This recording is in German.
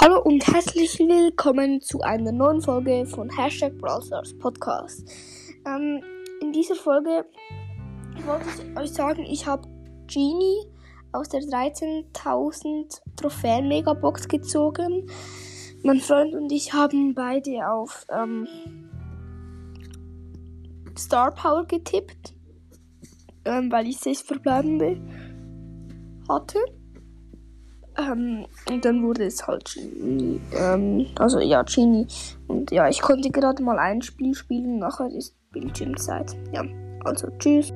Hallo und herzlich willkommen zu einer neuen Folge von Hashtag Browsers Podcast. Ähm, in dieser Folge wollte ich euch sagen, ich habe Genie aus der 13.000 Trophäen Megabox gezogen. Mein Freund und ich haben beide auf ähm, Star Power getippt, ähm, weil ich sechs verbleibende hatte. Ähm, und dann wurde es halt Genie. Ähm, also ja, Genie. Und ja, ich konnte gerade mal ein Spiel spielen, nachher ist Bildschirmzeit. Ja, also tschüss.